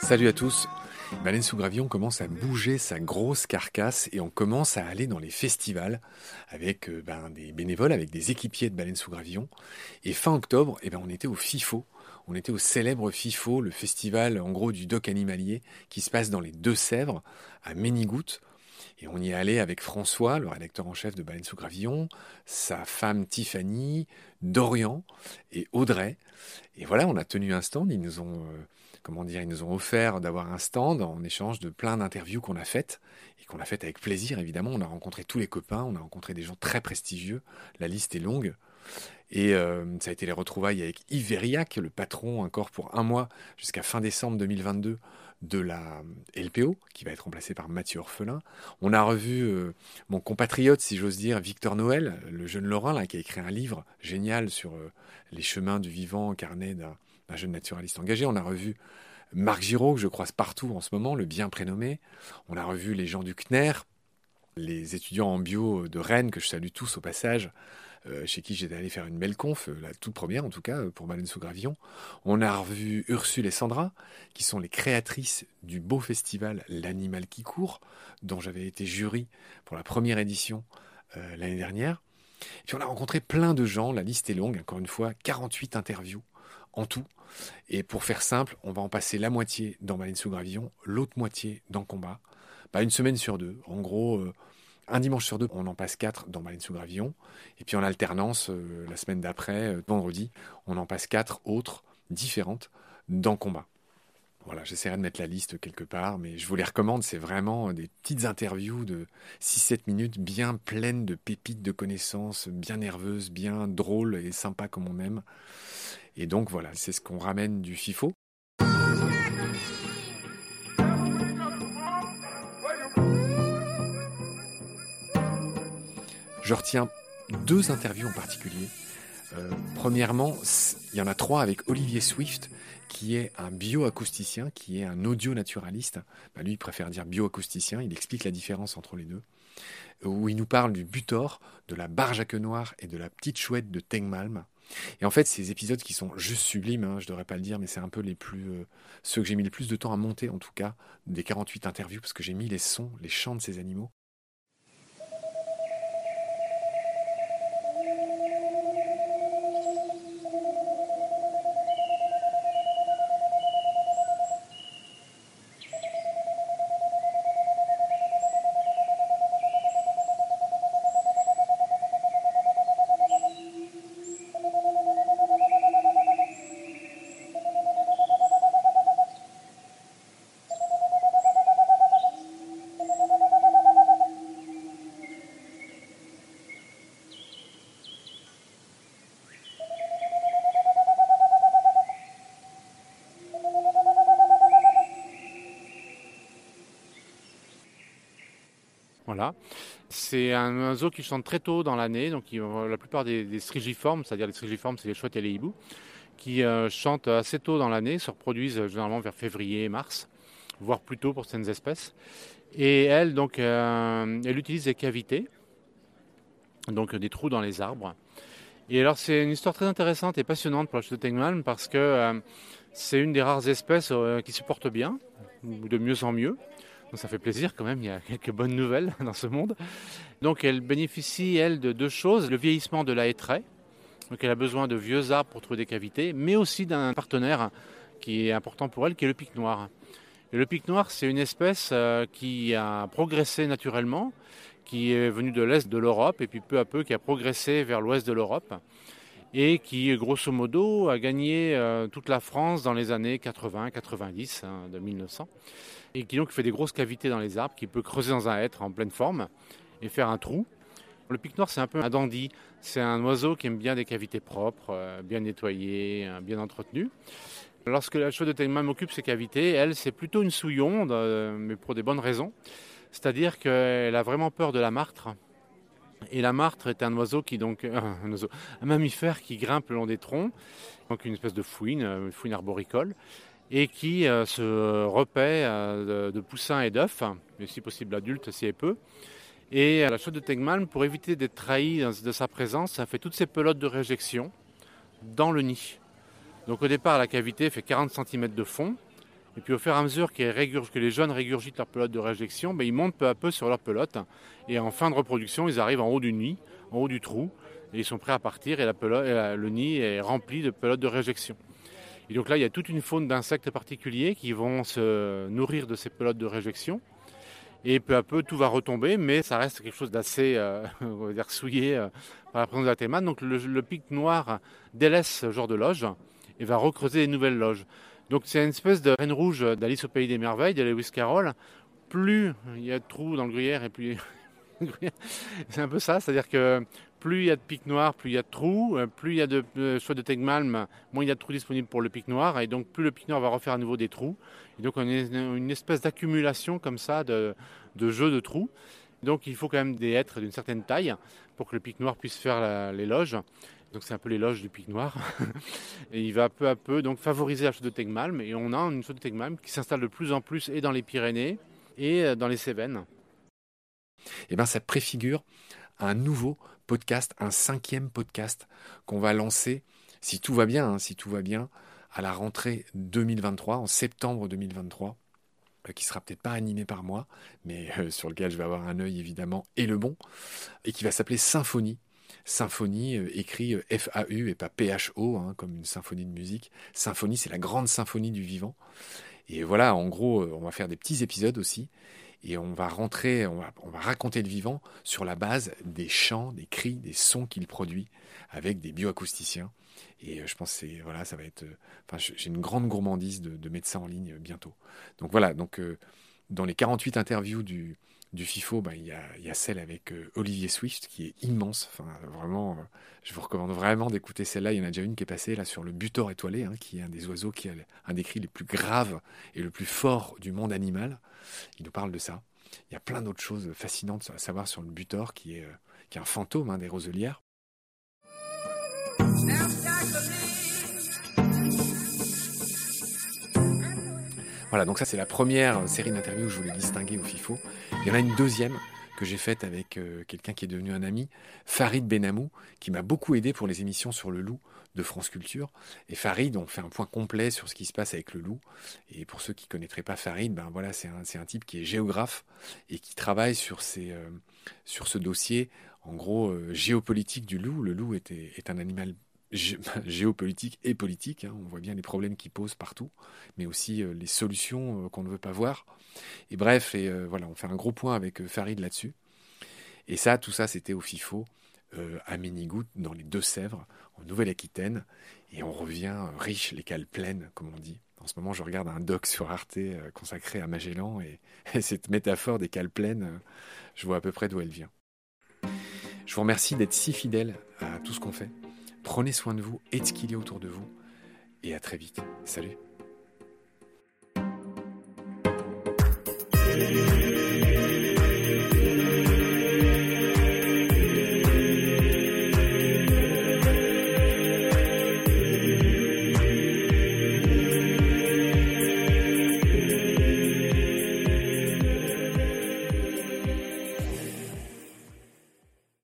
Salut à tous. Baleine sous Gravillon commence à bouger sa grosse carcasse et on commence à aller dans les festivals avec euh, ben, des bénévoles, avec des équipiers de Baleine sous Gravillon. Et fin octobre, eh ben, on était au FIFO. On était au célèbre FIFO, le festival en gros du doc animalier qui se passe dans les Deux-Sèvres, à Ménigoutte. Et on y est allé avec François, le rédacteur en chef de Baleine sous Gravillon, sa femme Tiffany, Dorian et Audrey. Et voilà, on a tenu un stand. Ils nous ont euh, comment dire, ils nous ont offert d'avoir un stand en échange de plein d'interviews qu'on a faites et qu'on a faites avec plaisir évidemment. On a rencontré tous les copains, on a rencontré des gens très prestigieux. La liste est longue. Et euh, ça a été les retrouvailles avec Yves Veriac, le patron encore pour un mois jusqu'à fin décembre 2022 de la LPO, qui va être remplacé par Mathieu Orphelin. On a revu euh, mon compatriote, si j'ose dire, Victor Noël, le jeune Laurent, là, qui a écrit un livre génial sur euh, les chemins du vivant, carnet d'un un jeune naturaliste engagé. On a revu Marc Giraud, que je croise partout en ce moment, le bien prénommé. On a revu les gens du CNER, les étudiants en bio de Rennes, que je salue tous au passage, euh, chez qui j'étais allé faire une belle conf, euh, la toute première en tout cas, pour Baleine sous Gravillon. On a revu Ursule et Sandra, qui sont les créatrices du beau festival L'Animal qui court, dont j'avais été jury pour la première édition euh, l'année dernière. Et puis on a rencontré plein de gens, la liste est longue, encore une fois, 48 interviews en tout. Et pour faire simple, on va en passer la moitié dans Baleine sous Gravillon, l'autre moitié dans Combat. Bah, une semaine sur deux. En gros, euh, un dimanche sur deux, on en passe quatre dans Baleine sous Gravillon. Et puis en alternance, euh, la semaine d'après, euh, vendredi, on en passe quatre autres différentes dans Combat. Voilà, j'essaierai de mettre la liste quelque part, mais je vous les recommande. C'est vraiment des petites interviews de 6-7 minutes, bien pleines de pépites de connaissances, bien nerveuses, bien drôles et sympas comme on aime. Et donc voilà, c'est ce qu'on ramène du FIFO. Je retiens deux interviews en particulier. Euh, premièrement, il y en a trois avec Olivier Swift, qui est un bioacousticien, qui est un audio-naturaliste. Bah, lui, il préfère dire bioacousticien, il explique la différence entre les deux. Où il nous parle du butor, de la barge à queue noire et de la petite chouette de Tengmalm. Et en fait, ces épisodes qui sont juste sublimes, hein, je ne devrais pas le dire, mais c'est un peu les plus. Euh, ceux que j'ai mis le plus de temps à monter, en tout cas, des 48 interviews, parce que j'ai mis les sons, les chants de ces animaux. C'est un oiseau qui chante très tôt dans l'année, donc la plupart des, strigiformes, c'est-à-dire les strigiformes, c'est les chouettes et les hiboux, qui euh, chantent assez tôt dans l'année, se reproduisent généralement vers février, mars, voire plus tôt pour certaines espèces. Et elle, euh, utilise des cavités, donc des trous dans les arbres. Et alors, c'est une histoire très intéressante et passionnante pour la chute de Tengman parce que euh, c'est une des rares espèces qui se porte bien, de mieux en mieux. Ça fait plaisir quand même, il y a quelques bonnes nouvelles dans ce monde. Donc elle bénéficie, elle, de deux choses. Le vieillissement de la hêtraie. Donc elle a besoin de vieux arbres pour trouver des cavités, mais aussi d'un partenaire qui est important pour elle, qui est le pic noir. Le pic noir, c'est une espèce euh, qui a progressé naturellement, qui est venue de l'est de l'Europe, et puis peu à peu qui a progressé vers l'ouest de l'Europe, et qui, grosso modo, a gagné euh, toute la France dans les années 80-90 hein, de 1900 et qui donc fait des grosses cavités dans les arbres, qui peut creuser dans un hêtre en pleine forme et faire un trou. Le pic noir, c'est un peu un dandy. C'est un oiseau qui aime bien des cavités propres, euh, bien nettoyées, euh, bien entretenues. Lorsque la chaude de Tengman m'occupe ces cavités, elle, c'est plutôt une souillonde, euh, mais pour des bonnes raisons. C'est-à-dire qu'elle a vraiment peur de la martre. Et la martre est un oiseau qui donc un, un mammifère qui grimpe le long des troncs, donc une espèce de fouine, une fouine arboricole et qui se repaît de, poussins et d'œufs, mais si possible adultes si elle peut. Et la chaude de Tegmalm, pour éviter d'être trahi de sa présence, ça fait toutes ces pelotes de réjection dans le nid. Donc au départ, la cavité fait 40 cm de fond. Et puis au fur et à mesure que les jeunes régurgitent leur pelote de réjection, ben, ils montent peu à peu sur leur pelote. Et en fin de reproduction, ils arrivent en haut du nid, en haut du trou. Et ils sont prêts à partir et, le nid est rempli de pelotes de réjection. Et donc là, il y a toute une faune d'insectes particuliers qui vont se nourrir de ces pelotes de réjection. Et peu à peu, tout va retomber, mais ça reste quelque chose d'assez, euh, souillé euh, par la présence de la thémate. Donc le, pic noir délaisse ce genre de loge et va recreuser des nouvelles loges. Donc c'est une espèce de reine rouge d'Alice au Pays des Merveilles, de Lewis Carroll. Plus il y a de trous dans le gruyère et plus... c'est un peu ça, c'est-à-dire que plus il y a de pics noirs, plus il y a de trous, euh, plus il y a de choix de tegmalm, moins il y a de trous disponibles pour le pic noir, et donc plus le pic noir va refaire à nouveau des trous. Et donc on a une espèce d'accumulation comme ça de, jeux de trous. Donc il faut quand même des êtres d'une certaine taille pour que le pic noir puisse faire les loges. Donc c'est un peu l'éloge du pic noir. et il va peu à peu donc favoriser la chute de Tegmalm. Et on a une chute de Tegmalm qui s'installe de plus en plus et dans les Pyrénées et euh, dans les Cévennes. Eh bien ça préfigure un nouveau un cinquième podcast qu'on va lancer, si tout va bien, hein, si tout va bien, à la rentrée 2023, en septembre 2023 euh, qui sera peut-être pas animé par moi, mais euh, sur lequel je vais avoir un œil évidemment et le bon, et qui va s'appeler Symphonie. Symphonie euh, écrit F-A-U et pas P-H-O, hein, comme une symphonie de musique. Symphonie, c'est la grande symphonie du vivant. Et voilà, en gros, on va faire des petits épisodes aussi et on va rentrer, on va, on va, raconter le vivant sur la base des chants, des cris, des sons qu'il produit avec des bioacousticiens. Et euh, je pense que voilà, ça va être. Euh, enfin, j'ai une grande gourmandise de, de, mettre en ligne bientôt. Donc voilà, donc euh, dans les 48 interviews du, du FIFO, ben, il, y a, celle avec Olivier Swift qui est immense. Vraiment, je vous recommande vraiment d'écouter celle-là. Il y en a déjà une qui est passée là sur le butor étoilé, hein, qui est un des oiseaux qui a un des cris les plus graves et le plus fort du monde animal. Il nous parle de ça. Il y a plein d'autres choses fascinantes à savoir sur le butor, qui est, qui est un fantôme hein, des roselières. Voilà, donc ça c'est la première série d'interviews que je voulais distinguer au FIFO. Il y en a une deuxième que j'ai faite avec euh, quelqu'un qui est devenu un ami, Farid Benamou, qui m'a beaucoup aidé pour les émissions sur le loup de France Culture. Et Farid, on fait un point complet sur ce qui se passe avec le loup. Et pour ceux qui ne connaîtraient pas Farid, ben voilà, c'est un, type qui est géographe et qui travaille sur, euh, ce dossier, en gros, euh, géopolitique du loup. Le loup est un animal géopolitique et politique. Hein. On voit bien les problèmes qu'il pose partout, mais aussi euh, les solutions euh, qu'on ne veut pas voir. Et bref, et euh, voilà, on fait un gros point avec Farid là-dessus. Et ça, tout ça, c'était au FIFO, à Ménigout, dans les Deux-Sèvres, en Nouvelle-Aquitaine. Et on revient riche, les cales pleines, comme on dit. En ce moment, je regarde un doc sur Arte consacré à Magellan, et, et cette métaphore des cales pleines, je vois à peu près d'où elle vient. Je vous remercie d'être si fidèle à tout ce qu'on fait. Prenez soin de vous et de ce qu'il y a autour de vous. Et à très vite. Salut.